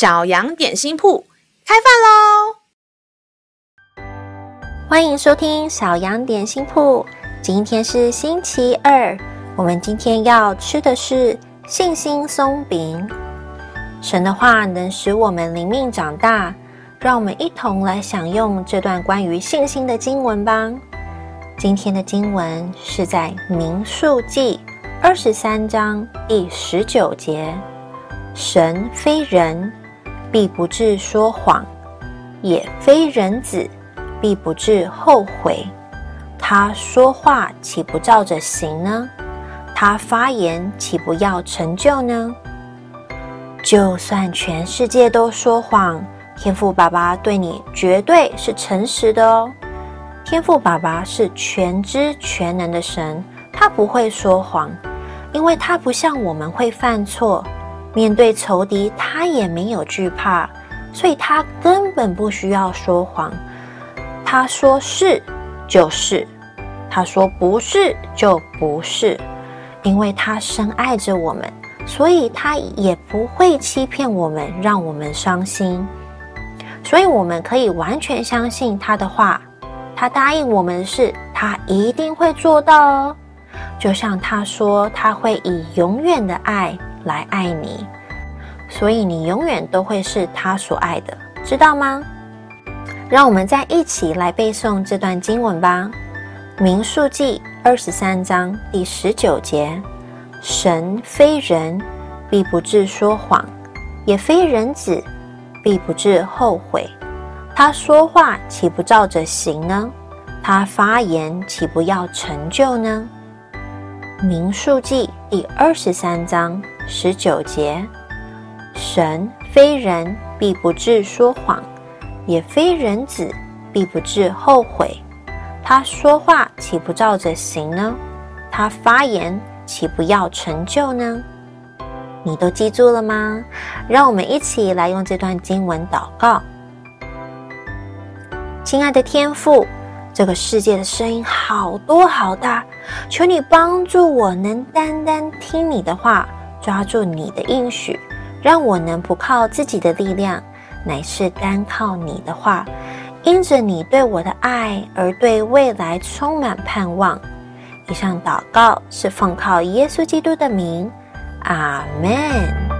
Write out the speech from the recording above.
小羊点心铺开饭喽！欢迎收听小羊点心铺。今天是星期二，我们今天要吃的是信心松饼。神的话能使我们灵命长大，让我们一同来享用这段关于信心的经文吧。今天的经文是在民数记二十三章第十九节。神非人，必不至说谎；也非人子，必不至后悔。他说话岂不照着行呢？他发言岂不要成就呢？就算全世界都说谎，天父爸爸对你绝对是诚实的哦。天父爸爸是全知全能的神，他不会说谎，因为他不像我们会犯错。面对仇敌，他也没有惧怕，所以他根本不需要说谎。他说是就是，他说不是就不是，因为他深爱着我们，所以他也不会欺骗我们，让我们伤心。所以我们可以完全相信他的话，他答应我们的事，他一定会做到哦。就像他说，他会以永远的爱。来爱你，所以你永远都会是他所爱的，知道吗？让我们再一起来背诵这段经文吧，《民数记》二十三章第十九节：神非人，必不至说谎；也非人子，必不至后悔。他说话岂不照着行呢？他发言岂不要成就呢？《民数记》第二十三章。十九节，神非人，必不至说谎；也非人子，必不至后悔。他说话岂不照着行呢？他发言岂不要成就呢？你都记住了吗？让我们一起来用这段经文祷告。亲爱的天父，这个世界的声音好多好大，求你帮助我，能单单听你的话。抓住你的应许，让我能不靠自己的力量，乃是单靠你的话，因着你对我的爱而对未来充满盼望。以上祷告是奉靠耶稣基督的名，阿门。